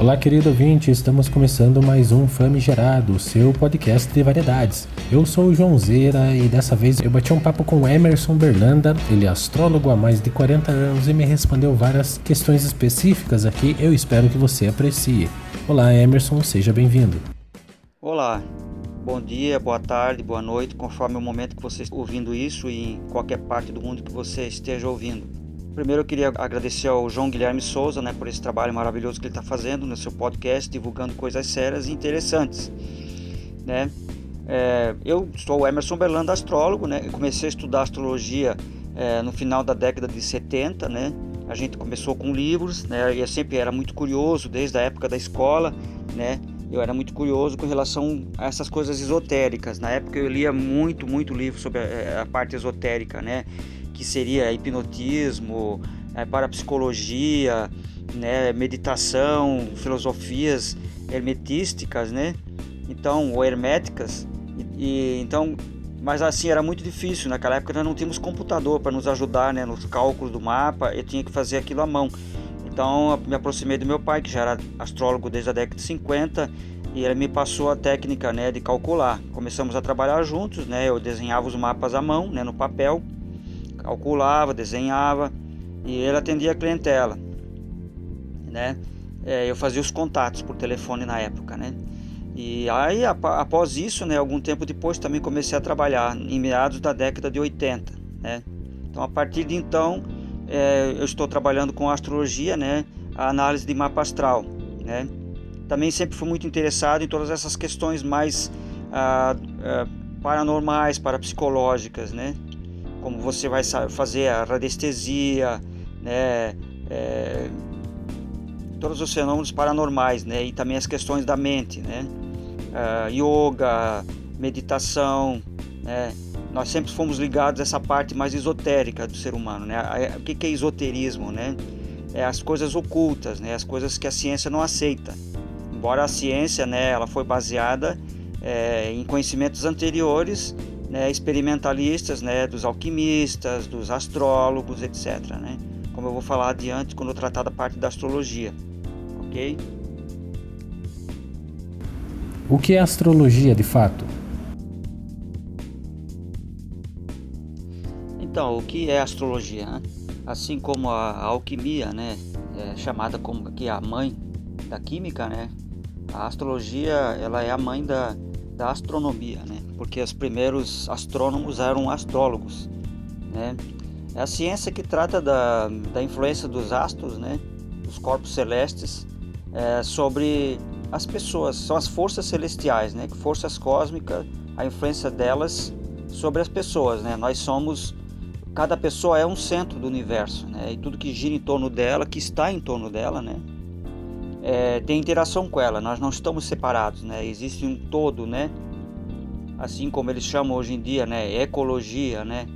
Olá, querido ouvinte, estamos começando mais um Famigerado, seu podcast de variedades. Eu sou o João Zeira e dessa vez eu bati um papo com Emerson Berlanda, ele é astrólogo há mais de 40 anos e me respondeu várias questões específicas aqui, eu espero que você aprecie. Olá, Emerson, seja bem-vindo. Olá, bom dia, boa tarde, boa noite, conforme o momento que você está ouvindo isso e em qualquer parte do mundo que você esteja ouvindo. Primeiro eu queria agradecer ao João Guilherme Souza né, por esse trabalho maravilhoso que ele está fazendo no seu podcast, divulgando coisas sérias e interessantes. Né? É, eu sou o Emerson Berlanda, astrólogo, né? Comecei a estudar astrologia é, no final da década de 70, né? A gente começou com livros, né? Eu sempre era muito curioso desde a época da escola, né? Eu era muito curioso com relação a essas coisas esotéricas. Na época eu lia muito, muito livro sobre a, a parte esotérica, né? Que seria hipnotismo, é, parapsicologia, né, meditação, filosofias hermetísticas, né? Então, ou herméticas. E, e, então, mas assim era muito difícil. Naquela época nós não tínhamos computador para nos ajudar, né, nos cálculos do mapa. Eu tinha que fazer aquilo à mão. Então, me aproximei do meu pai, que já era astrólogo desde a década de 50, e ele me passou a técnica, né, de calcular. Começamos a trabalhar juntos, né? Eu desenhava os mapas à mão, né, no papel calculava, desenhava e ele atendia a clientela, né? É, eu fazia os contatos por telefone na época, né? E aí após isso, né, algum tempo depois também comecei a trabalhar em meados da década de 80, né? Então a partir de então é, eu estou trabalhando com astrologia, né? A análise de mapa astral, né? Também sempre fui muito interessado em todas essas questões mais ah, ah, paranormais, parapsicológicas, né? Como você vai fazer a radiestesia, né, é, todos os fenômenos paranormais, né, e também as questões da mente, né, uh, yoga, meditação, né, nós sempre fomos ligados a essa parte mais esotérica do ser humano, né, o que é esoterismo, né, é as coisas ocultas, né, as coisas que a ciência não aceita, embora a ciência, né, ela foi baseada é, em conhecimentos anteriores né, experimentalistas, né, dos alquimistas, dos astrólogos, etc. Né? Como eu vou falar adiante quando eu tratar da parte da astrologia, ok? O que é astrologia de fato? Então, o que é astrologia? Né? Assim como a alquimia, né, é chamada como aqui a mãe da química, né? A astrologia, ela é a mãe da, da astronomia, né? Porque os primeiros astrônomos eram astrólogos, né? É a ciência que trata da, da influência dos astros, né? Dos corpos celestes é, sobre as pessoas, são as forças celestiais, né? Forças cósmicas, a influência delas sobre as pessoas, né? Nós somos cada pessoa é um centro do universo, né? E tudo que gira em torno dela, que está em torno dela, né? é, tem interação com ela, nós não estamos separados, né? Existe um todo, né? Assim como eles chamam hoje em dia, né? Ecologia, né?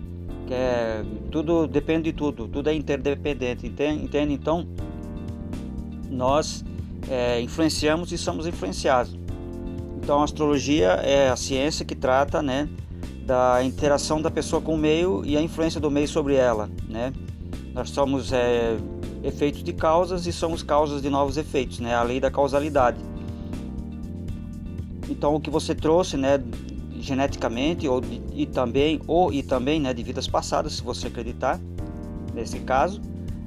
Que é, tudo depende de tudo, tudo é interdependente, entende? entende? Então, nós é, influenciamos e somos influenciados. Então, a astrologia é a ciência que trata, né? Da interação da pessoa com o meio e a influência do meio sobre ela, né? Nós somos é, efeitos de causas e somos causas de novos efeitos, né? A lei da causalidade. Então o que você trouxe, né, geneticamente ou e também ou e também, né, de vidas passadas, se você acreditar nesse caso,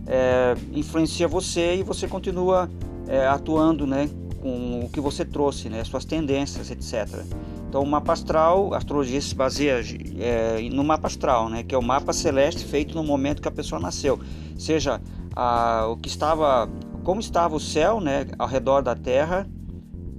é, influencia você e você continua é, atuando, né, com o que você trouxe, né, suas tendências, etc. Então, o mapa astral, a astrologia se baseia é, no mapa astral, né, que é o mapa celeste feito no momento que a pessoa nasceu, seja a, o que estava, como estava o céu, né, ao redor da Terra,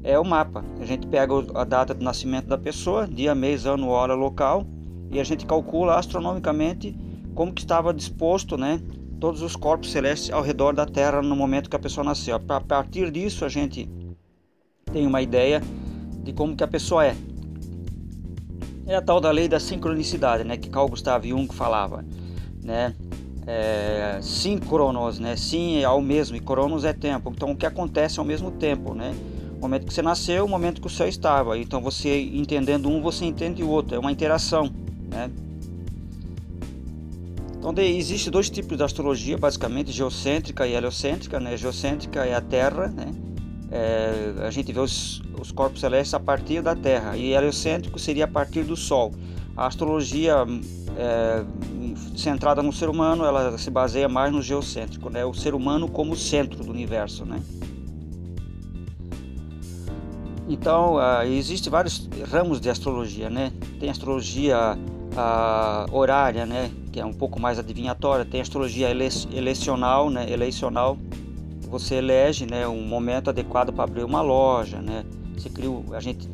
é o mapa. A gente pega a data de nascimento da pessoa, dia, mês, ano, hora, local, e a gente calcula astronomicamente como que estava disposto, né, todos os corpos celestes ao redor da Terra no momento que a pessoa nasceu. A partir disso a gente tem uma ideia de como que a pessoa é. É a tal da lei da sincronicidade, né, que Carl Gustav Jung falava, né? é, síncronos, né? Sim é ao mesmo e cronos é tempo. Então o que acontece ao mesmo tempo, né? O momento que você nasceu, o momento que o céu estava. Então você entendendo um, você entende o outro. É uma interação, né? Então existe dois tipos de astrologia, basicamente geocêntrica e heliocêntrica, né? Geocêntrica é a Terra, né? é, a gente vê os, os, corpos celestes a partir da Terra e heliocêntrico seria a partir do Sol. A astrologia é, centrada no ser humano, ela se baseia mais no geocêntrico, né? O ser humano como centro do universo, né? Então, uh, existem vários ramos de astrologia, né? Tem astrologia uh, horária, né? Que é um pouco mais adivinhatória. Tem astrologia ele elecional, né? Eleicional. Você elege, né? Um momento adequado para abrir uma loja, né? Você cria, a gente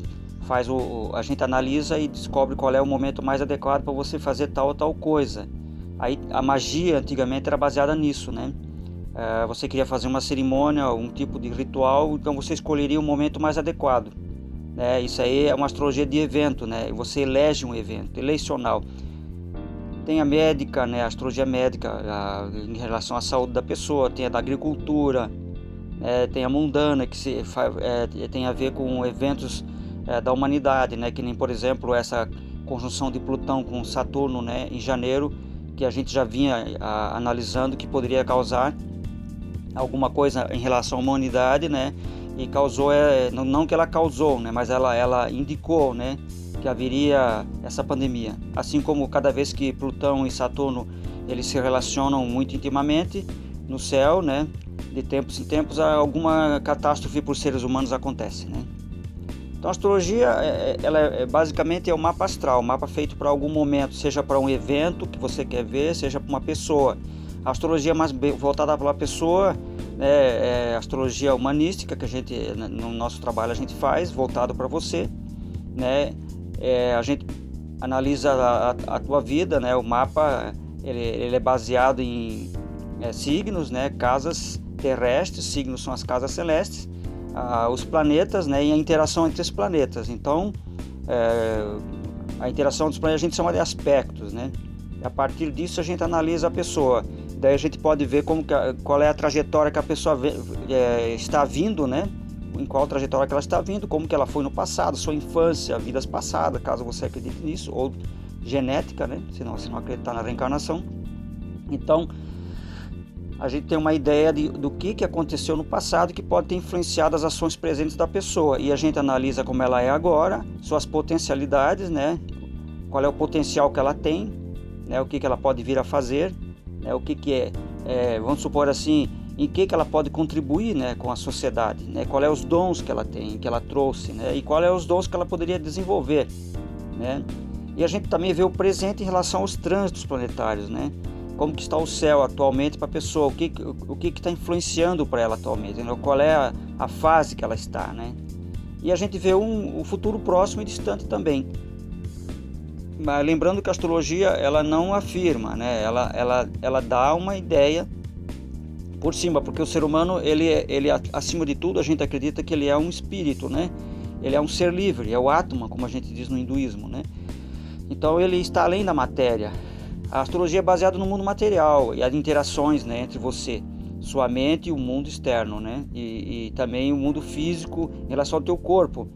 faz o, a gente analisa e descobre qual é o momento mais adequado para você fazer tal ou tal coisa. Aí a magia antigamente era baseada nisso, né? É, você queria fazer uma cerimônia, um tipo de ritual, então você escolheria o momento mais adequado. Né? Isso aí é uma astrologia de evento, né? Você elege um evento, eleicional. Tem a médica, né? A astrologia médica a, em relação à saúde da pessoa, tem a da agricultura, é, tem a mundana que se, é, tem a ver com eventos é, da humanidade, né? Que nem por exemplo essa conjunção de Plutão com Saturno, né? Em janeiro, que a gente já vinha a, analisando que poderia causar alguma coisa em relação à humanidade, né? E causou, é, não que ela causou, né? Mas ela, ela indicou, né? Que haveria essa pandemia. Assim como cada vez que Plutão e Saturno eles se relacionam muito intimamente no céu, né? De tempos em tempos alguma catástrofe por seres humanos acontece, né? Então a astrologia, é, é, ela é, basicamente é o um mapa astral, um mapa feito para algum momento, seja para um evento que você quer ver, seja para uma pessoa. A astrologia mais voltada para a pessoa é, é astrologia humanística que a gente no nosso trabalho a gente faz voltado para você, né? É, a gente analisa a, a, tua vida, né? O mapa ele, ele é baseado em é, signos, né? Casas terrestres, signos são as casas celestes, os planetas, né? E a interação entre os planetas. Então é, a interação dos planetas a gente chama de aspectos, né? A partir disso a gente analisa a pessoa. Daí a gente pode ver como qual é a trajetória que a pessoa é, está vindo, né? Em qual trajetória que ela está vindo, como que ela foi no passado, sua infância, vidas passadas, caso você acredite nisso, ou genética, né? Se não, se não acreditar na reencarnação. Então, a gente tem uma ideia de, do que, que aconteceu no passado que pode ter influenciado as ações presentes da pessoa. E a gente analisa como ela é agora, suas potencialidades, né? Qual é o potencial que ela tem, né? O que, que ela pode vir a fazer né? o que, que é, é, vamos supor assim, em que, que ela pode contribuir né, com a sociedade, né? qual é os dons que ela tem, que ela trouxe, né? e qual é os dons que ela poderia desenvolver. Né? E a gente também vê o presente em relação aos trânsitos planetários, né? como que está o céu atualmente para a pessoa, o que o que está influenciando para ela atualmente, né? qual é a, a, fase que ela está. Né? E a gente vê um, um futuro próximo e distante também mas lembrando que a astrologia ela não afirma, né? Ela, ela, ela dá uma ideia por cima, porque o ser humano ele, ele acima de tudo a gente acredita que ele é um espírito, né? Ele é um ser livre, é o Atma, como a gente diz no hinduísmo, né? Então ele está além da matéria. A astrologia é baseada no mundo material e as interações, né, entre você, sua mente e o mundo externo, né? E, e também o mundo físico em relação ao teu corpo.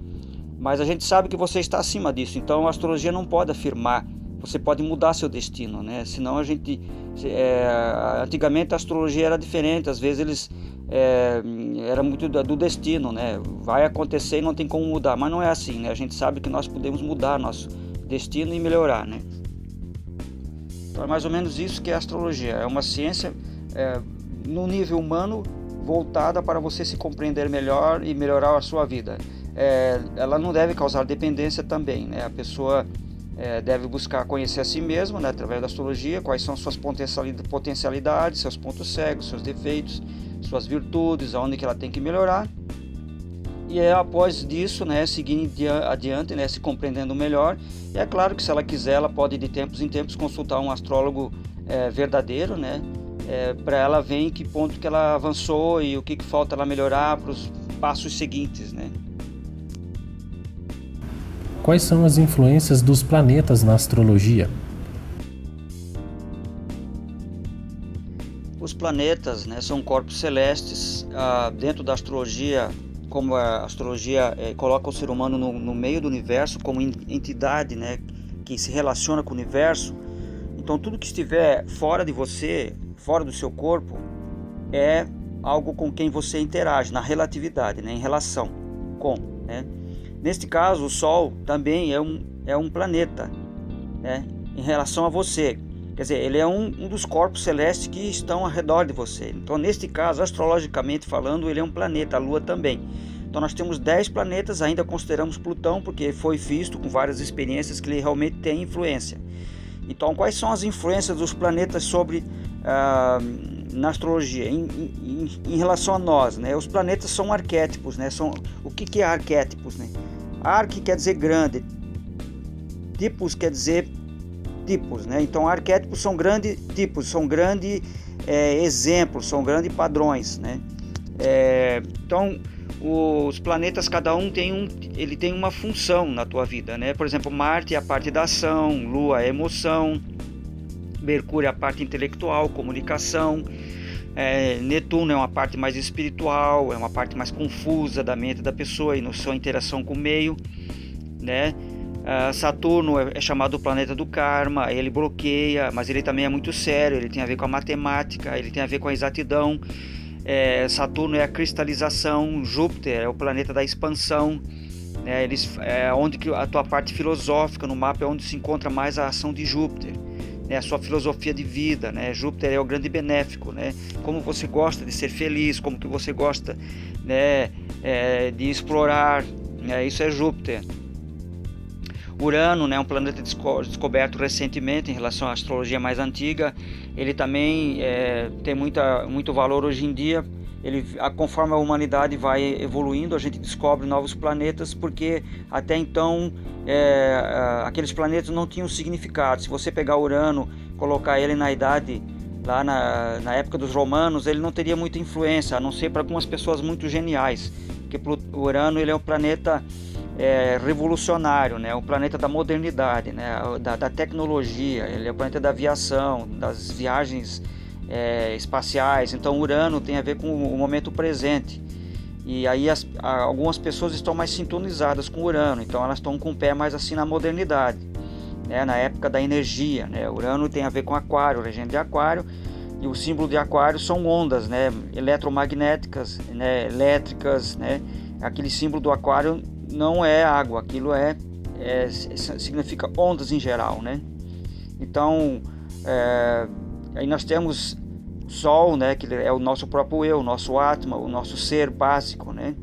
Mas a gente sabe que você está acima disso, então a astrologia não pode afirmar. Você pode mudar seu destino, né? Senão a gente. É, antigamente a astrologia era diferente, às vezes eles. É, era muito do destino, né? Vai acontecer e não tem como mudar, mas não é assim, né? A gente sabe que nós podemos mudar nosso destino e melhorar, né? Então é mais ou menos isso que é a astrologia. É uma ciência é, no nível humano voltada para você se compreender melhor e melhorar a sua vida é, ela não deve causar dependência também. Né? A pessoa é, deve buscar conhecer a si mesma né, através da astrologia, quais são suas potencialidades, seus pontos cegos, seus defeitos, suas virtudes, aonde que ela tem que melhorar. E é após disso, né, seguir adiante, né, se compreendendo melhor. E é claro que se ela quiser, ela pode de tempos em tempos consultar um astrólogo é, verdadeiro, né, é, para ela ver em que ponto que ela avançou e o que, que falta ela melhorar para os passos seguintes, né. Quais são as influências dos planetas na astrologia? Os planetas né, são corpos celestes. Ah, dentro da astrologia, como a astrologia eh, coloca o ser humano no, no, meio do universo como entidade né, que se relaciona com o universo, então tudo que estiver fora de você, fora do seu corpo, é algo com quem você interage, na relatividade, né? em relação com. Né? Neste caso, o Sol também é um, é um planeta né? em relação a você. Quer dizer, ele é um, um dos corpos celestes que estão ao redor de você. Então, neste caso, astrologicamente falando, ele é um planeta, a Lua também. Então nós temos 10 planetas, ainda consideramos Plutão porque foi visto com várias experiências que ele realmente tem influência. Então quais são as influências dos planetas sobre ah, na astrologia em, em, em, relação a nós, né? Os planetas são arquétipos, né? São o que, que é arquétipos, né? Arque quer dizer grande, tipos quer dizer tipos, né? Então arquétipos são grandes tipos, são grandes é, exemplos, são grandes padrões, né? É, então os planetas cada um tem um ele tem uma função na tua vida né por exemplo Marte é a parte da ação Lua é a emoção Mercúrio é a parte intelectual comunicação é, Netuno é uma parte mais espiritual é uma parte mais confusa da mente da pessoa e na sua interação com o meio né Uh, Saturno é, é chamado o planeta do karma, ele bloqueia, mas ele também é muito sério, ele tem a ver com a matemática, ele tem a ver com a exatidão. É, Saturno é a cristalização, Júpiter é o planeta da expansão. É, eles, é onde que a tua parte filosófica no mapa é onde se encontra mais a ação de Júpiter, né, a sua filosofia de vida, né? Júpiter é o grande benéfico, né? Como você gosta de ser feliz, como que você gosta, né, é, de explorar, né? Isso é Júpiter. Urano, né, um planeta descoberto recentemente em relação à astrologia mais antiga, ele também é, tem muita, muito valor hoje em dia. Ele, conforme a humanidade vai evoluindo, a gente descobre novos planetas, porque até então é, aqueles planetas não tinham significado. Se você pegar Urano, colocar ele na idade lá na, na época dos romanos, ele não teria muita influência, a não ser para algumas pessoas muito geniais, porque Urano ele é um planeta é, revolucionário, né? o planeta da modernidade, né? da, da, tecnologia, ele é o planeta da aviação, das viagens é, espaciais. Então, Urano tem a ver com o momento presente. E aí as, algumas pessoas estão mais sintonizadas com Urano, então elas estão com o pé mais assim na modernidade, né? na época da energia. Né? Urano tem a ver com Aquário, regente de Aquário, e o símbolo de Aquário são ondas né? eletromagnéticas, né? elétricas. Né? Aquele símbolo do Aquário não é água, aquilo é, é significa ondas em geral, né? Então, é, aí nós temos Sol, né, que é o nosso próprio eu, o nosso Atma, o nosso ser básico, né?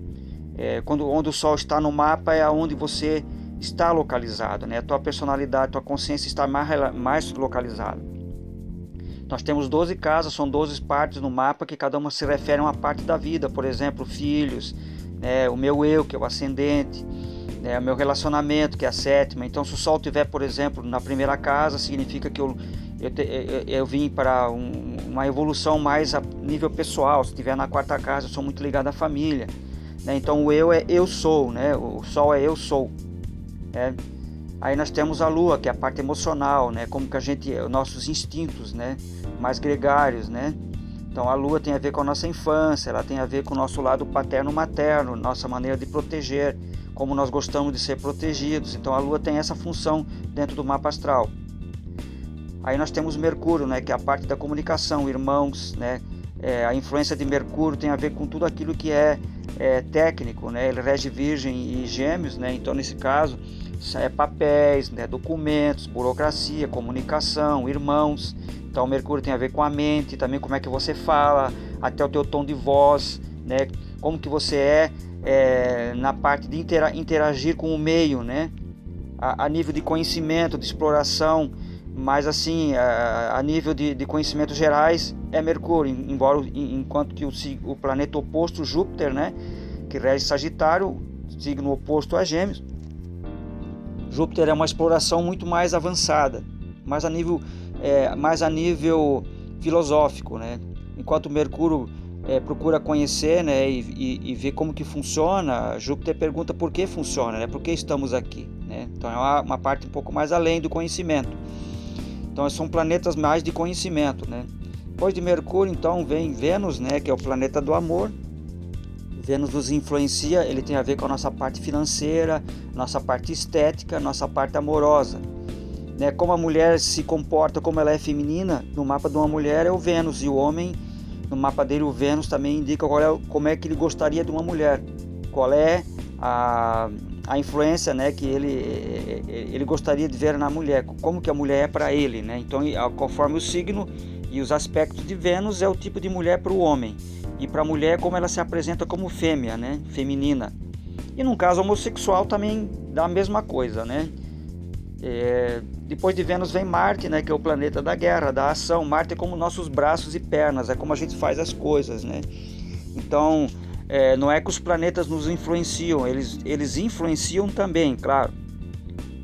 É, quando onde o Sol está no mapa é onde você está localizado, né? A tua personalidade, a tua consciência está mais, mais localizada. Nós temos 12 casas, são 12 partes no mapa que cada uma se refere a uma parte da vida, por exemplo, filhos, né, o meu eu, que é o ascendente, né, o meu relacionamento, que é a sétima. Então, se o Sol estiver, por exemplo, na primeira casa, significa que eu, eu, eu, eu vim para um, uma evolução mais a nível pessoal. Se estiver na quarta casa, eu sou muito ligado à família. Né? Então, o eu é eu sou, né? o Sol é eu sou. Né? Aí nós temos a Lua, que é a parte emocional, né? como que a gente, os nossos instintos né? mais gregários, né? Então a lua tem a ver com a nossa infância, ela tem a ver com o nosso lado paterno-materno, nossa maneira de proteger, como nós gostamos de ser protegidos. Então a lua tem essa função dentro do mapa astral. Aí nós temos Mercúrio, né, que é a parte da comunicação, irmãos, né? É, a influência de Mercúrio tem a ver com tudo aquilo que é, é técnico, né? Ele rege Virgem e Gêmeos, né? Então nesse caso é papéis, né? documentos, burocracia, comunicação, irmãos. Então, Mercúrio tem a ver com a mente, também como é que você fala, até o teu tom de voz, né? Como que você é, é na parte de interagir com o meio, né? A, a, nível de conhecimento, de exploração, mas assim, a, a nível de, de conhecimentos gerais é Mercúrio, embora enquanto que o, o planeta oposto, Júpiter, né? Que rege Sagitário, signo oposto a Gêmeos, Júpiter é uma exploração muito mais avançada, mais a nível é, mais a nível filosófico, né? Enquanto Mercúrio é, procura conhecer, né, e, e, e, ver como que funciona, Júpiter pergunta por que funciona, né? Por que estamos aqui, né? Então é uma, uma parte um pouco mais além do conhecimento. Então são planetas mais de conhecimento, né? Depois de Mercúrio, então vem Vênus, né, que é o planeta do amor. Vênus nos influencia, ele tem a ver com a nossa parte financeira, nossa parte estética, nossa parte amorosa né, como a mulher se comporta, como ela é feminina, no mapa de uma mulher é o Vênus e o homem no mapa dele o Vênus também indica é, como é que ele gostaria de uma mulher, qual é a, a influência né, que ele, ele gostaria de ver na mulher, como que a mulher é para ele. Né? Então, conforme o signo e os aspectos de Vênus, é o tipo de mulher para o homem. E para a mulher, como ela se apresenta como fêmea, né? feminina. E no caso homossexual também dá a mesma coisa. Né? É, depois de Vênus vem Marte, né, que é o planeta da guerra, da ação. Marte é como nossos braços e pernas, é como a gente faz as coisas, né? Então, é, não é que os planetas nos influenciam, eles, eles influenciam também, claro.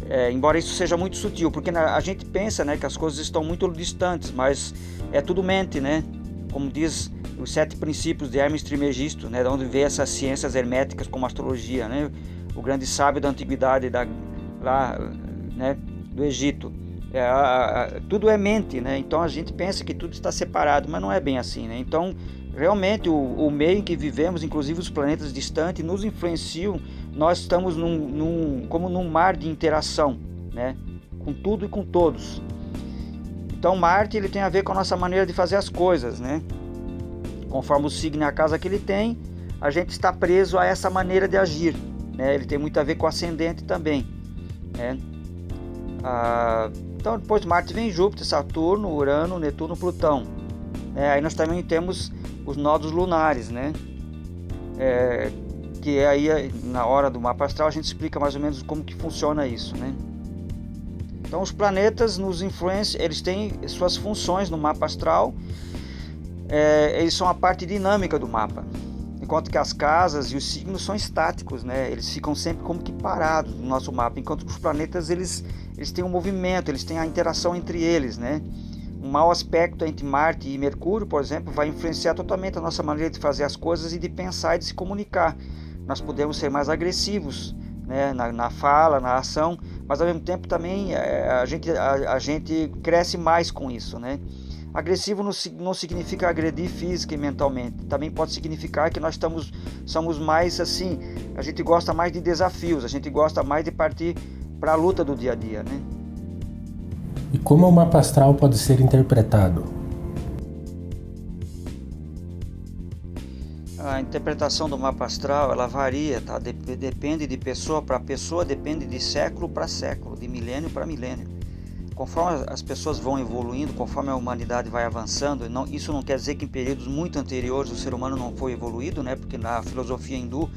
É, embora isso seja muito sutil, porque a gente pensa né, que as coisas estão muito distantes, mas é tudo mente, né? Como diz os sete princípios de Hermes Trismegisto, né, de onde vê essas ciências herméticas como astrologia, né? O grande sábio da antiguidade da, lá, né, do Egito. É, a, a, tudo é mente, né? Então a gente pensa que tudo está separado, mas não é bem assim, né? Então realmente o, o meio em que vivemos, inclusive os planetas distantes, nos influenciam. Nós estamos num, num, como num mar de interação, né? Com tudo e com todos. Então Marte ele tem a ver com a nossa maneira de fazer as coisas, né? Conforme o signo e a casa que ele tem, a gente está preso a essa maneira de agir. Né? Ele tem muito a ver com o ascendente também. Né? Ah, então depois de Marte vem Júpiter, Saturno, Urano, Netuno, Plutão. É, aí nós também temos os nodos lunares, né? É, que é aí na hora do mapa astral a gente explica mais ou menos como que funciona isso, né? Então os planetas nos influenciam, eles têm suas funções no mapa astral, é, eles são a parte dinâmica do mapa enquanto que as casas e os signos são estáticos, né? Eles ficam sempre como que parados no nosso mapa, enquanto que os planetas eles eles têm um movimento, eles têm a interação entre eles, né? Um mau aspecto entre Marte e Mercúrio, por exemplo, vai influenciar totalmente a nossa maneira de fazer as coisas e de pensar e de se comunicar. Nós podemos ser mais agressivos, né? Na, na fala, na ação, mas ao mesmo tempo também é, a gente a, a gente cresce mais com isso, né? Agressivo não, não significa agredir física e mentalmente. Também pode significar que nós estamos, somos mais assim, a gente gosta mais de desafios, a gente gosta mais de partir para a luta do dia a dia, né? E como o mapa astral pode ser interpretado? A interpretação do mapa astral ela varia, tá? Depende de pessoa para pessoa, depende de século para século, de milênio para milênio conforme as pessoas vão evoluindo, conforme a humanidade vai avançando, não, isso não quer dizer que em períodos muito anteriores o ser humano não foi evoluído, né? Porque na filosofia hindu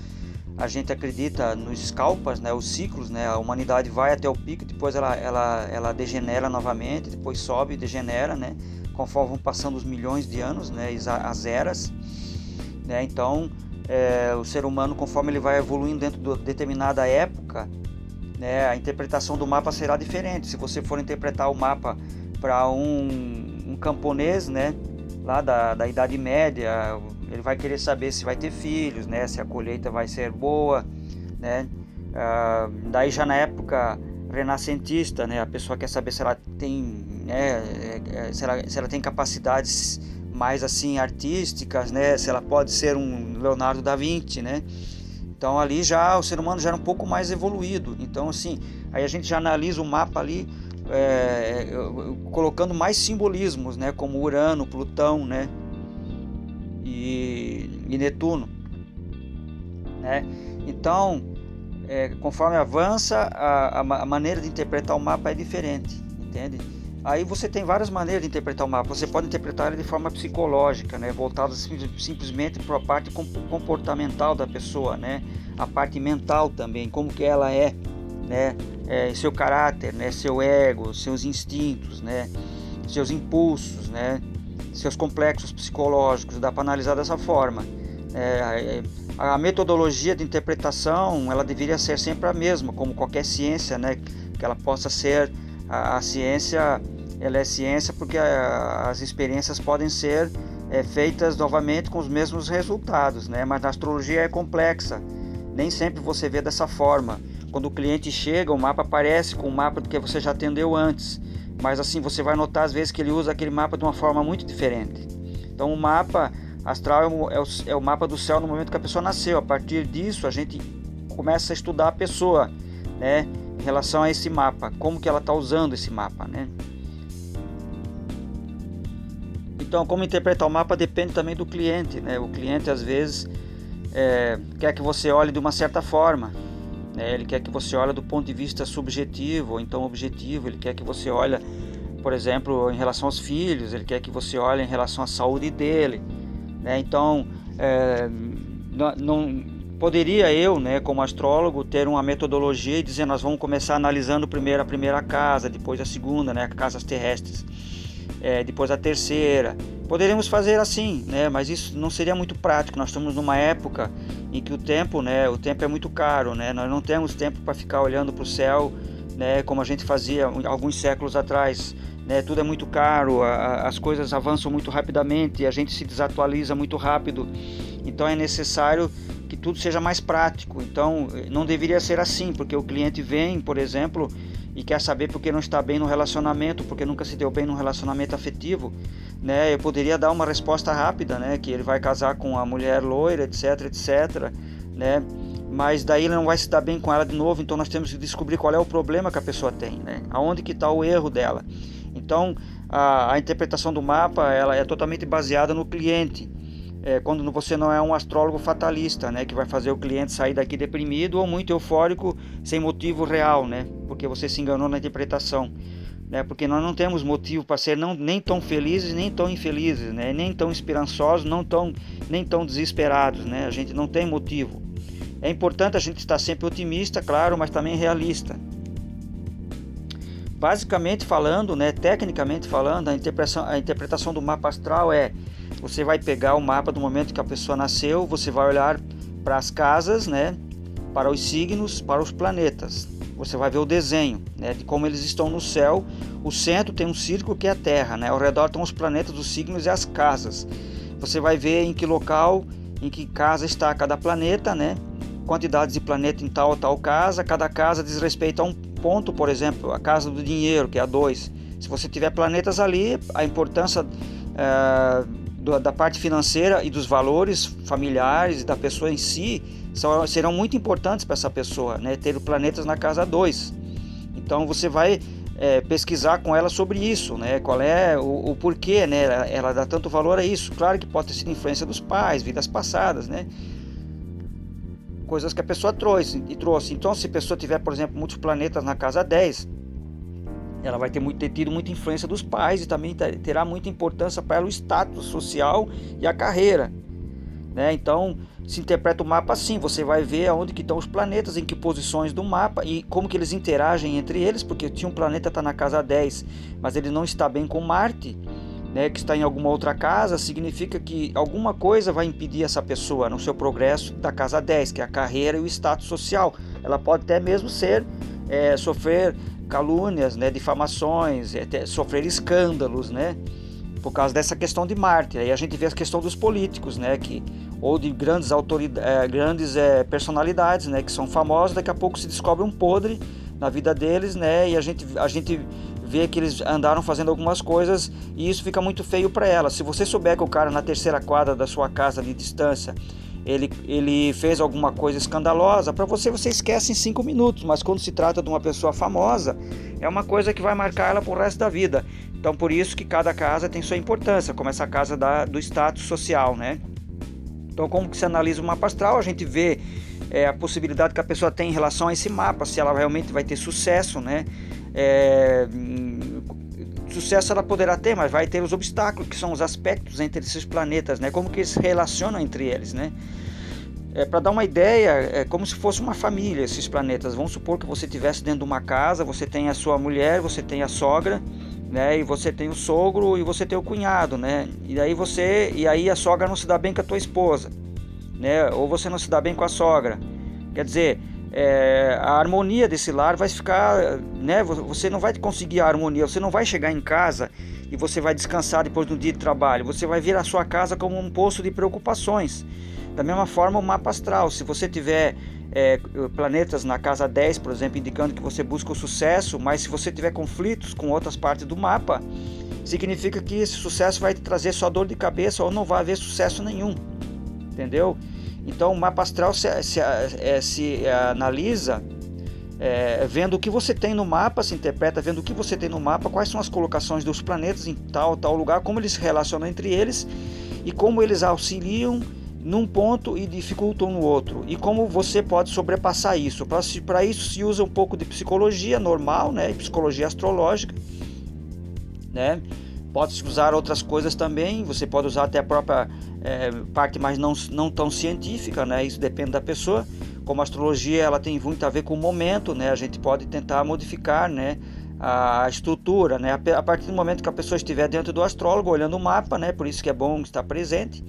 a gente acredita nos kalpas, né? Os ciclos, né? A humanidade vai até o pico, depois ela, ela, ela degenera novamente, depois sobe e degenera, né? Conforme vão passando os milhões de anos, né? As eras, né? Então é, o ser humano, conforme ele vai evoluindo dentro de determinada época, né, a interpretação do mapa será diferente. Se você for interpretar o mapa para um, um camponês, né, lá da, da Idade Média, ele vai querer saber se vai ter filhos, né, se a colheita vai ser boa, né. Ah, daí já na época renascentista, né, a pessoa quer saber se ela tem, né, é, é, se ela, se ela tem capacidades mais assim artísticas, né, se ela pode ser um Leonardo da Vinci, né. Então ali já o ser humano já era um pouco mais evoluído. Então assim, aí a gente já analisa o mapa ali é, colocando mais simbolismos, né, como Urano, Plutão, né, e, e Netuno, né. Então, é, conforme avança, a, a maneira de interpretar o mapa é diferente, entende? Aí você tem várias maneiras de interpretar o mapa. Você pode interpretar ele de forma psicológica, né, voltado simplesmente para a parte comportamental da pessoa, né, a parte mental também, como que ela é, né, é, seu caráter, né, seu ego, seus instintos, né, seus impulsos, né, seus complexos psicológicos. Dá para analisar dessa forma. É, a metodologia de interpretação ela deveria ser sempre a mesma, como qualquer ciência, né, que ela possa ser a, a ciência ela é ciência porque a, as experiências podem ser é, feitas novamente com os mesmos resultados, né? mas na astrologia é complexa, nem sempre você vê dessa forma. Quando o cliente chega, o mapa aparece com o mapa do que você já atendeu antes, mas assim você vai notar às vezes que ele usa aquele mapa de uma forma muito diferente. Então o mapa astral é o, é o, é o mapa do céu no momento que a pessoa nasceu. A partir disso a gente começa a estudar a pessoa, né? Em relação a esse mapa, como que ela está usando esse mapa, né? Então, como interpretar o mapa depende também do cliente, né? O cliente às vezes é, quer que você olhe de uma certa forma, né? Ele quer que você olhe do ponto de vista subjetivo ou então objetivo. Ele quer que você olhe, por exemplo, em relação aos filhos. Ele quer que você olhe em relação à saúde dele, né? Então, é, não, não poderia eu, né, como astrólogo, ter uma metodologia e dizer nós vamos começar analisando primeiro a primeira casa, depois a segunda, né, casas terrestres, é, depois a terceira. Poderíamos fazer assim, né, mas isso não seria muito prático. Nós estamos numa época em que o tempo, né, o tempo é muito caro, né, nós não temos tempo para ficar olhando para o céu, né, como a gente fazia alguns séculos atrás. Né, tudo é muito caro, a, as coisas avançam muito rapidamente, a gente se desatualiza muito rápido. Então é necessário que tudo seja mais prático. Então, não deveria ser assim, porque o cliente vem, por exemplo, e quer saber porque não está bem no relacionamento, porque nunca se deu bem no relacionamento afetivo, né? Eu poderia dar uma resposta rápida, né, que ele vai casar com a mulher loira, etc, etc, né? Mas daí ele não vai se dar bem com ela de novo, então nós temos que descobrir qual é o problema que a pessoa tem, né? Aonde que está o erro dela. Então, a, a interpretação do mapa, ela é totalmente baseada no cliente é, quando você não é um astrólogo fatalista, né, que vai fazer o cliente sair daqui deprimido ou muito eufórico sem motivo real, né, porque você se enganou na interpretação, né, porque nós não temos motivo para ser não, nem tão felizes nem tão infelizes, né, nem tão esperançosos, não tão nem tão desesperados, né, a gente não tem motivo. É importante a gente estar sempre otimista, claro, mas também realista. Basicamente falando, né, tecnicamente falando, a interpretação, a interpretação do mapa astral é você vai pegar o mapa do momento que a pessoa nasceu, você vai olhar para as casas, né, para os signos, para os planetas. Você vai ver o desenho, né, de como eles estão no céu. O centro tem um círculo que é a Terra, né? Ao redor estão os planetas, os signos e as casas. Você vai ver em que local, em que casa está cada planeta, né? Quantidades de planeta em tal ou tal casa. Cada casa diz respeito a um ponto, por exemplo, a casa do dinheiro, que é a 2. Se você tiver planetas ali, a importância uh, da parte financeira e dos valores familiares da pessoa em si são, serão muito importantes para essa pessoa, né? Ter planetas na casa 2. Então você vai é, pesquisar com ela sobre isso, né? Qual é o, o porquê, né? Ela, ela, dá tanto valor a isso. Claro que pode ter sido influência dos pais, vidas passadas, né? Coisas que a pessoa trouxe e trouxe. Então, se a pessoa tiver, por exemplo, muitos planetas na casa 10, ela vai ter, muito, ter tido muita influência dos pais e também terá muita importância para ela o status social e a carreira. Né? Então, se interpreta o mapa assim, você vai ver aonde que estão os planetas, em que posições do mapa e como que eles interagem entre eles, porque tinha um planeta está na casa 10, mas ele não está bem com Marte, né, que está em alguma outra casa, significa que alguma coisa vai impedir essa pessoa no seu progresso da casa 10, que é a carreira e o status social. Ela pode até mesmo ser é, sofrer calúnias, né, difamações, até sofrer escândalos, né, por causa dessa questão de Marte. Aí a gente vê a questão dos políticos, né, que ou de grandes autoridades, é, grandes é, personalidades, né, que são famosas, daqui a pouco se descobre um podre na vida deles, né, e a gente a gente vê que eles andaram fazendo algumas coisas e isso fica muito feio para ela. Se você souber que o cara na terceira quadra da sua casa de distância ele, ele fez alguma coisa escandalosa, para você você esquece em cinco minutos, mas quando se trata de uma pessoa famosa, é uma coisa que vai marcar ela pro resto da vida. Então por isso que cada casa tem sua importância, como essa casa da, do status social, né? Então como que se analisa o mapa astral, a gente vê é, a possibilidade que a pessoa tem em relação a esse mapa, se ela realmente vai ter sucesso, né? É, sucesso ela poderá ter, mas vai ter os obstáculos, que são os aspectos entre esses planetas, né? Como que eles se relacionam entre eles, né? É, para dar uma ideia, é como se fosse uma família esses planetas. Vamos supor que você estivesse dentro de uma casa, você tem a sua mulher, você tem a sogra, né? E você tem o sogro e você tem o cunhado, né? E aí você, e aí a sogra não se dá bem com a tua esposa, né? Ou você não se dá bem com a sogra. Quer dizer, é, a harmonia desse lar vai ficar, né? Você não vai conseguir a harmonia, você não vai chegar em casa e você vai descansar depois do dia de trabalho. Você vai ver a sua casa como um poço de preocupações. Da mesma forma, o mapa astral. Se você tiver é, planetas na casa 10, por exemplo, indicando que você busca o sucesso, mas se você tiver conflitos com outras partes do mapa, significa que esse sucesso vai te trazer só dor de cabeça ou não vai haver sucesso nenhum. Entendeu? Então o mapa astral se, se, é, se analisa é, vendo o que você tem no mapa, se interpreta vendo o que você tem no mapa, quais são as colocações dos planetas em tal tal lugar, como eles se relacionam entre eles e como eles auxiliam num ponto e dificultam no outro. E como você pode sobrepassar isso. Para isso se usa um pouco de psicologia normal, né, psicologia astrológica, né? Pode-se usar outras coisas também, você pode usar até a própria é, parte mais não, não tão científica, né? Isso depende da pessoa. Como a astrologia ela tem muito a ver com o momento, né? A gente pode tentar modificar, né? a estrutura, né? A partir do momento que a pessoa estiver dentro do astrólogo, olhando o mapa, né? Por isso que é bom estar presente,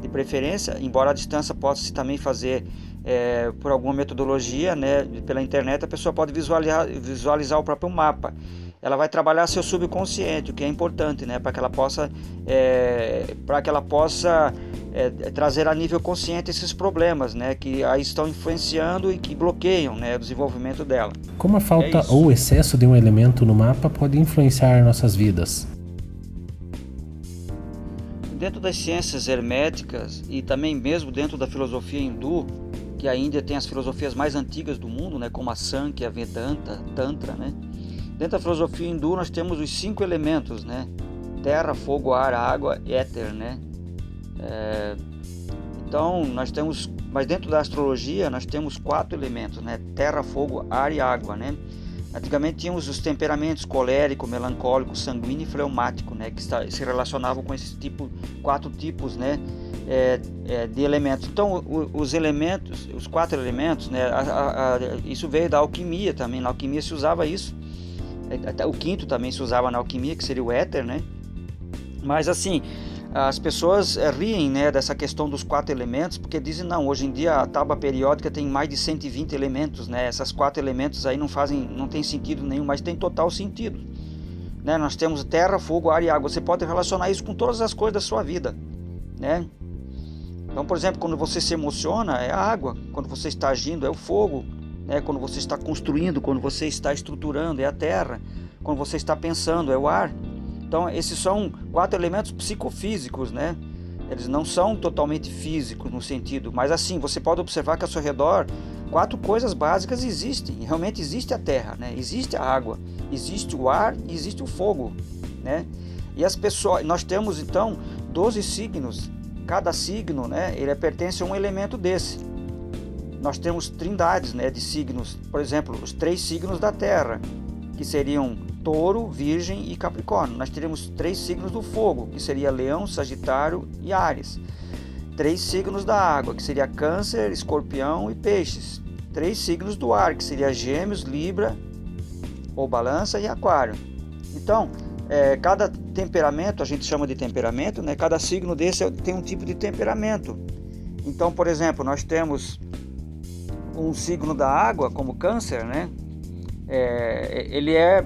de preferência, embora a distância possa-se também fazer é, por alguma metodologia, né? Pela internet, a pessoa pode visualizar, visualizar o próprio mapa ela vai trabalhar seu subconsciente, o que é importante, né, para que ela possa, é, para que ela possa é, trazer a nível consciente esses problemas, né, que aí estão influenciando e que bloqueiam, né, o desenvolvimento dela. Como a falta é ou excesso de um elemento no mapa pode influenciar nossas vidas? Dentro das ciências herméticas e também mesmo dentro da filosofia hindu, que a Índia tem as filosofias mais antigas do mundo, né, como a Sankhya, a Vedanta, Tantra, né? Dentro da filosofia hindu nós temos os cinco elementos, né? Terra, fogo, ar, água e éter, né? É, então nós temos, mas dentro da astrologia nós temos quatro elementos, né? Terra, fogo, ar e água, né? Antigamente tínhamos os temperamentos colérico, melancólico, sanguíneo e fleumático, né? Que se relacionavam com esses tipo, quatro tipos, né? É, é, de elementos. Então, os elementos, os quatro elementos, né? A, a, a, isso veio da alquimia também. Na alquimia se usava isso até o quinto também se usava na alquimia, que seria o éter, né? Mas assim, as pessoas eh, riem né, dessa questão dos quatro elementos, porque dizem, não, hoje em dia a tábua periódica tem mais de 120 elementos, né? Essas quatro elementos aí não fazem, não tem sentido nenhum, mas tem total sentido. Né? Nós temos terra, fogo, ar e água. Você pode relacionar isso com todas as coisas da sua vida, né? Então, por exemplo, quando você se emociona, é a água. Quando você está agindo, é o fogo né? quando você está construindo, quando você está estruturando, é a terra, quando você está pensando, é o ar. Então, esses são quatro elementos psicofísicos, né? Eles não são totalmente físicos no sentido, mas assim, você pode observar que ao seu redor quatro coisas básicas existem. Realmente existe a terra, né? Existe a água, existe o ar e existe o fogo, né? E as pessoas, nós temos então 12 signos. Cada signo, né, ele pertence a um elemento desse nós temos trindades né, de signos, por exemplo, os três signos da Terra, que seriam Touro, Virgem e Capricórnio. Nós teríamos três signos do fogo, que seria Leão, Sagitário e Ares. Três signos da água, que seria Câncer, Escorpião e Peixes. Três signos do ar, que seria Gêmeos, Libra ou Balança e Aquário. Então, é, cada temperamento, a gente chama de temperamento, né? Cada signo desse tem um tipo de temperamento. Então, por exemplo, nós temos um signo da água, como câncer, né? É, ele é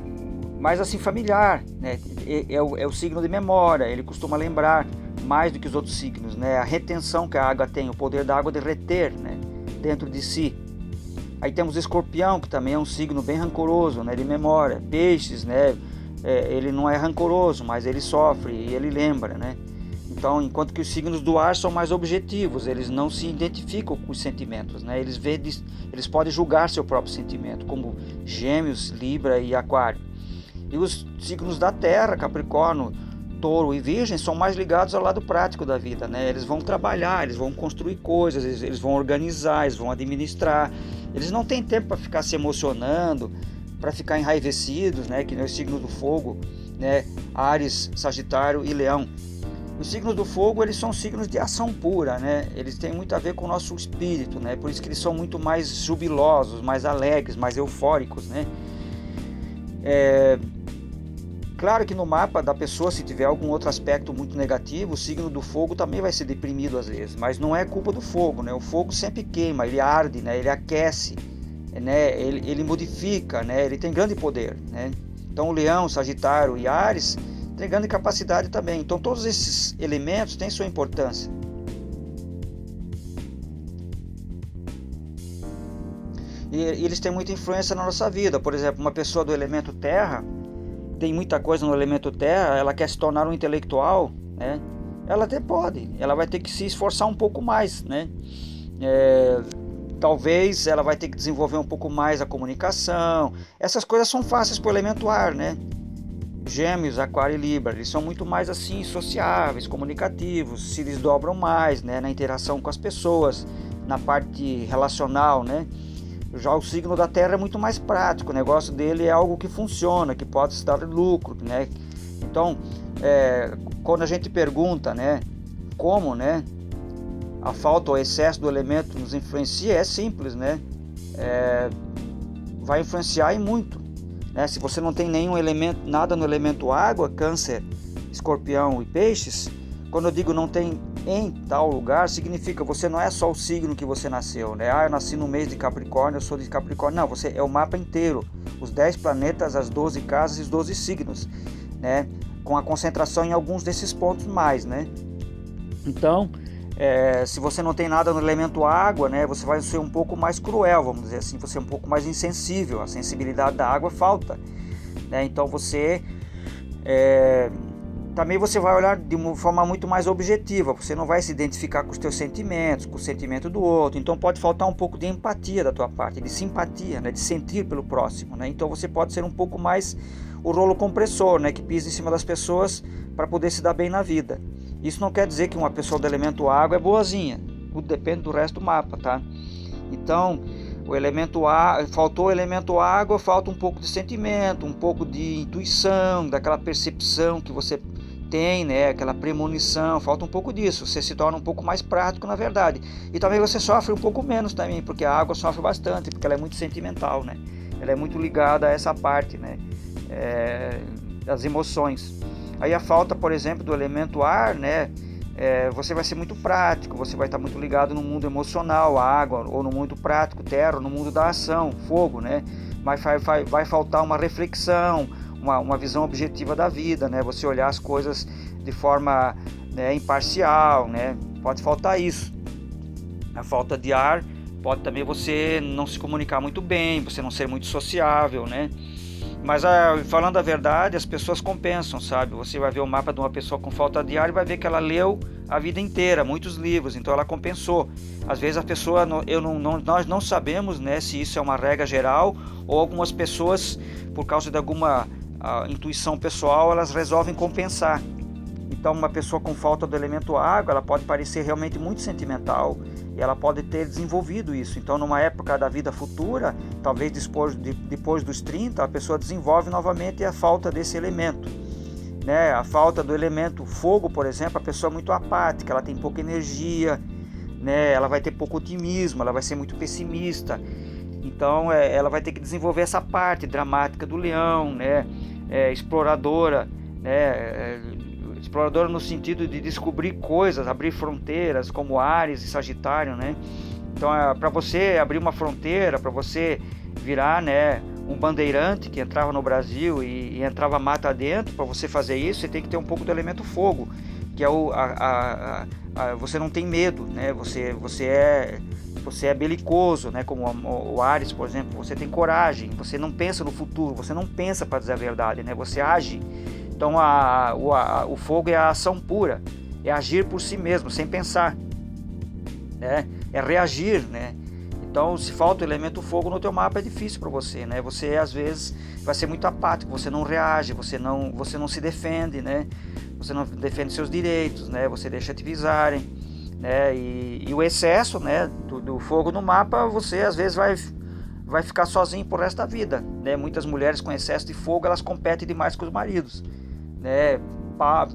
mais assim familiar, né? É, é, o, é o signo de memória, ele costuma lembrar mais do que os outros signos, né? A retenção que a água tem, o poder da água de reter, né? Dentro de si. Aí temos escorpião, que também é um signo bem rancoroso, né? De memória. Peixes, né? É, ele não é rancoroso, mas ele sofre e ele lembra, né? Então, enquanto que os signos do ar são mais objetivos, eles não se identificam com os sentimentos, né? Eles, vê, eles podem julgar seu próprio sentimento, como Gêmeos, Libra e Aquário. E os signos da Terra, Capricórnio, Touro e Virgem, são mais ligados ao lado prático da vida, né? Eles vão trabalhar, eles vão construir coisas, eles, eles vão organizar, eles vão administrar. Eles não têm tempo para ficar se emocionando, para ficar enraivecidos, né? Que nem os signos do fogo, né? Ares, Sagitário e Leão. Os signos do fogo, eles são signos de ação pura, né? Eles têm muito a ver com o nosso espírito, né? Por isso que eles são muito mais jubilosos, mais alegres, mais eufóricos, né? É... Claro que no mapa da pessoa, se tiver algum outro aspecto muito negativo, o signo do fogo também vai ser deprimido às vezes, mas não é culpa do fogo, né? O fogo sempre queima, ele arde, né? Ele aquece, né? Ele, ele modifica, né? Ele tem grande poder, né? Então o leão, sagitário e ares grande capacidade também. Então todos esses elementos têm sua importância. E, e eles têm muita influência na nossa vida. Por exemplo, uma pessoa do elemento terra tem muita coisa no elemento terra, ela quer se tornar um intelectual, né? Ela até pode, ela vai ter que se esforçar um pouco mais, né? É, talvez ela vai ter que desenvolver um pouco mais a comunicação. Essas coisas são fáceis para o elemento ar, né? Gêmeos, Aquário e Libra, eles são muito mais assim sociáveis, comunicativos, se desdobram mais, né, na interação com as pessoas, na parte relacional, né? Já o signo da Terra é muito mais prático, o negócio dele é algo que funciona, que pode se dar lucro, né? Então, é, quando a gente pergunta, né, como, né, a falta ou excesso do elemento nos influencia, é simples, né? É, vai influenciar e muito. Né? Se você não tem nenhum elemento, nada no elemento água, câncer, escorpião e peixes, quando eu digo não tem em tal lugar, significa você não é só o signo que você nasceu, né? Ah, eu nasci no mês de Capricórnio, eu sou de Capricórnio. Não, você é o mapa inteiro, os 10 planetas, as 12 casas e os 12 signos, né? Com a concentração em alguns desses pontos mais, né? Então, é, se você não tem nada no elemento água, né, você vai ser um pouco mais cruel, vamos dizer assim, você é um pouco mais insensível, a sensibilidade da água falta. Né? Então você é, também você vai olhar de uma forma muito mais objetiva, você não vai se identificar com os teus sentimentos, com o sentimento do outro, então pode faltar um pouco de empatia da tua parte, de simpatia, né, de sentir pelo próximo, né? Então você pode ser um pouco mais o rolo compressor, né, que pisa em cima das pessoas para poder se dar bem na vida. Isso não quer dizer que uma pessoa do elemento água é boazinha. Tudo depende do resto do mapa, tá? Então, o elemento ar, faltou o elemento água, falta um pouco de sentimento, um pouco de intuição, daquela percepção que você tem, né, aquela premonição, falta um pouco disso. Você se torna um pouco mais prático, na verdade. E também você sofre um pouco menos também, porque a água sofre bastante, porque ela é muito sentimental, né? Ela é muito ligada a essa parte, né, é, das emoções. Aí a falta, por exemplo, do elemento ar, né? É, você vai ser muito prático, você vai estar muito ligado no mundo emocional, água, ou no mundo prático, terra, no mundo da ação, fogo, né? Mas vai, vai, vai faltar uma reflexão, uma, uma visão objetiva da vida, né? Você olhar as coisas de forma né, imparcial, né? Pode faltar isso. A falta de ar pode também você não se comunicar muito bem, você não ser muito sociável, né? Mas a, ah, falando a verdade, as pessoas compensam, sabe? Você vai ver o mapa de uma pessoa com falta de ar e vai ver que ela leu a vida inteira, muitos livros, então ela compensou. Às vezes a pessoa, eu não, não, nós não sabemos né, se isso é uma regra geral ou algumas pessoas, por causa de alguma ah, intuição pessoal, elas resolvem compensar. Então, uma pessoa com falta do elemento água, ela pode parecer realmente muito sentimental e ela pode ter desenvolvido isso. Então, numa época da vida futura, talvez depois, de, depois dos 30, a pessoa desenvolve novamente a falta desse elemento. Né? A falta do elemento fogo, por exemplo, a pessoa é muito apática, ela tem pouca energia, né? ela vai ter pouco otimismo, ela vai ser muito pessimista. Então, é, ela vai ter que desenvolver essa parte dramática do leão, né? É, exploradora, né? Explorador no sentido de descobrir coisas, abrir fronteiras, como Ares e Sagitário, né? Então, é, para você abrir uma fronteira, para você virar, né, um bandeirante que entrava no Brasil e, e entrava mata dentro, para você fazer isso, você tem que ter um pouco do elemento fogo, que é o a, a, a, você não tem medo, né? Você você é você é belicoso, né? Como o Ares, por exemplo, você tem coragem, você não pensa no futuro, você não pensa para dizer a verdade, né? Você age então a, o, a, o fogo é a ação pura, é agir por si mesmo, sem pensar, né? É reagir, né? Então, se falta o elemento fogo no teu mapa é difícil para você, né? Você às vezes vai ser muito apático, você não reage, você não, você não se defende, né? Você não defende seus direitos, né? Você deixa te visarem, né? E, e o excesso, né, do, do, fogo no mapa, você às vezes vai vai ficar sozinho por resto da vida, né? Muitas mulheres com excesso de fogo, elas competem demais com os maridos né,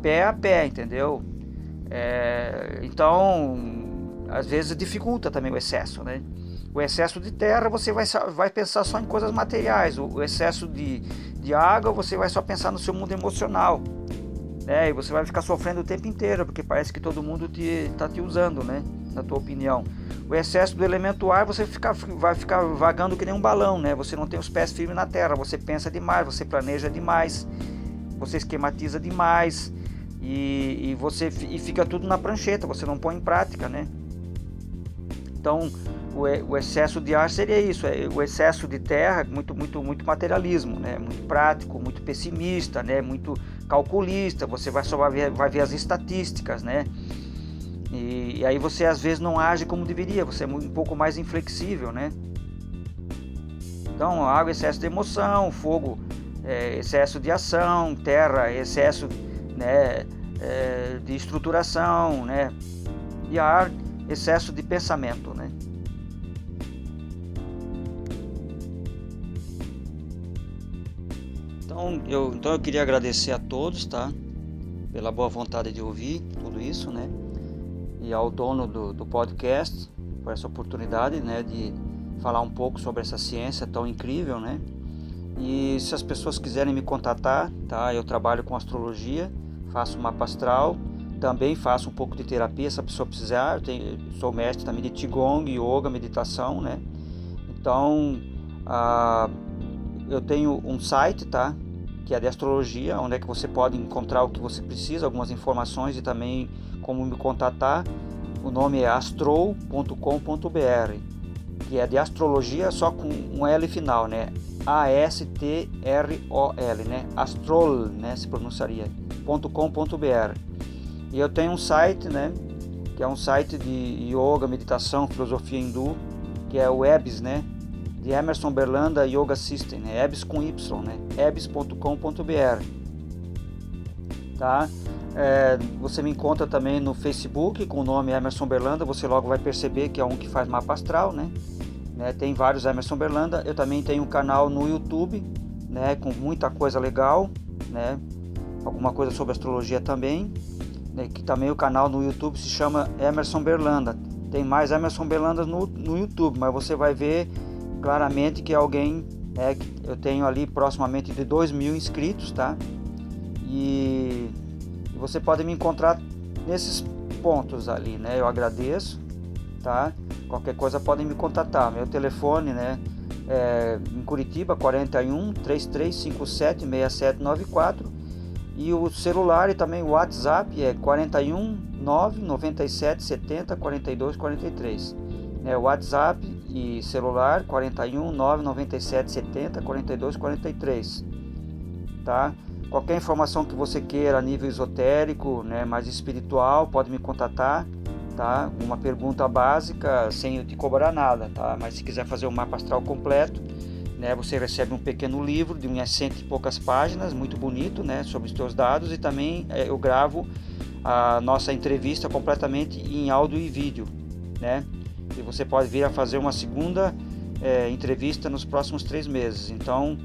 pé a pé, entendeu? É, então, às vezes dificulta também o excesso, né? O excesso de terra você vai, vai pensar só em coisas materiais, o, o excesso de, de água você vai só pensar no seu mundo emocional, né? E você vai ficar sofrendo o tempo inteiro, porque parece que todo mundo te, tá te usando, né? Na tua opinião. O excesso do elemento ar você fica, vai ficar vagando que nem um balão, né? Você não tem os pés firmes na terra, você pensa demais, você planeja demais você esquematiza demais e, e você e fica tudo na prancheta, você não põe em prática, né? Então, o, o, excesso de ar seria isso, é, o excesso de terra, muito, muito, muito materialismo, né? Muito prático, muito pessimista, né? Muito calculista. Você vai só vai ver, vai ver as estatísticas, né? E, e, aí você às vezes não age como deveria, você é um pouco mais inflexível, né? Então, água, excesso de emoção, fogo, é, excesso de ação, terra, excesso né, é, de estruturação, né? E ar, excesso de pensamento, né? Então eu, então eu queria agradecer a todos, tá? Pela boa vontade de ouvir tudo isso, né? E ao dono do, do podcast por essa oportunidade, né? De falar um pouco sobre essa ciência tão incrível, né? E se as pessoas quiserem me contatar, tá? Eu trabalho com astrologia, faço mapa astral, também faço um pouco de terapia se a pessoa precisar. Sou mestre também de Qigong, Yoga, meditação, né? Então, ah, eu tenho um site, tá? que é de astrologia, onde é que você pode encontrar o que você precisa, algumas informações e também como me contatar. O nome é astrol.com.br, que é de astrologia só com um L final, né? A-S-T-R-O-L, né? Astrol, né? Se pronunciaria. .com.br. E eu tenho um site, né? Que é um site de yoga, meditação, filosofia hindu, que é o Webs, né? de Emerson Berlanda Yoga System, né? ebs com Y, né? ebs.com.br. Tá? É, você me encontra também no Facebook com o nome Emerson Berlanda, você logo vai perceber que é um que faz mapa astral, né? né? Tem vários Emerson Berlanda. Eu também tenho um canal no YouTube, né? Com muita coisa legal, né? Alguma coisa sobre astrologia também. Né? Que também o canal no YouTube se chama Emerson Berlanda. Tem mais Emerson Berlanda no, no YouTube, mas você vai ver claramente que alguém é, eu tenho ali proximamente de 2 mil inscritos, tá? E, você pode me encontrar nesses pontos ali, né? Eu agradeço, tá? Qualquer coisa podem me contatar. Meu telefone, né? É, em Curitiba 41 3357 6794 e o celular e também o WhatsApp é 41 997 70 42 43. É, WhatsApp e celular 41 997 70 42 43. Tá? Qualquer informação que você queira a nível esotérico, né, mais espiritual, pode me contatar, tá? Uma pergunta básica sem te cobrar nada, tá? Mas se quiser fazer o um mapa astral completo, né, você recebe um pequeno livro de umas cento e poucas páginas, muito bonito, né, sobre os seus dados e também é, eu gravo a nossa entrevista completamente em áudio e vídeo, né? e você pode vir a fazer uma segunda é, entrevista nos próximos três meses. Então,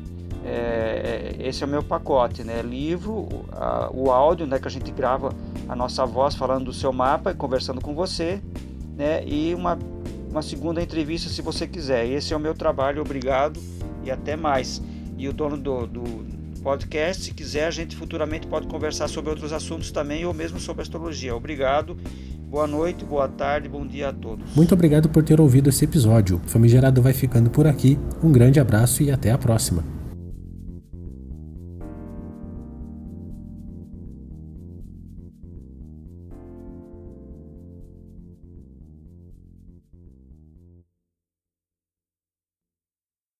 é, esse é o meu pacote, né? Livro, a, o áudio, né, que a gente grava a nossa voz falando do seu mapa e conversando com você, né? E uma, uma segunda entrevista se você quiser. Esse é o meu trabalho, obrigado e até mais. E o dono do, do podcast, se quiser, a gente futuramente pode conversar sobre outros assuntos também ou mesmo sobre astrologia. Obrigado Boa noite, boa tarde, bom dia a todos. Muito obrigado por ter ouvido esse episódio. Famigerado vai ficando por aqui. Um grande abraço e até a próxima.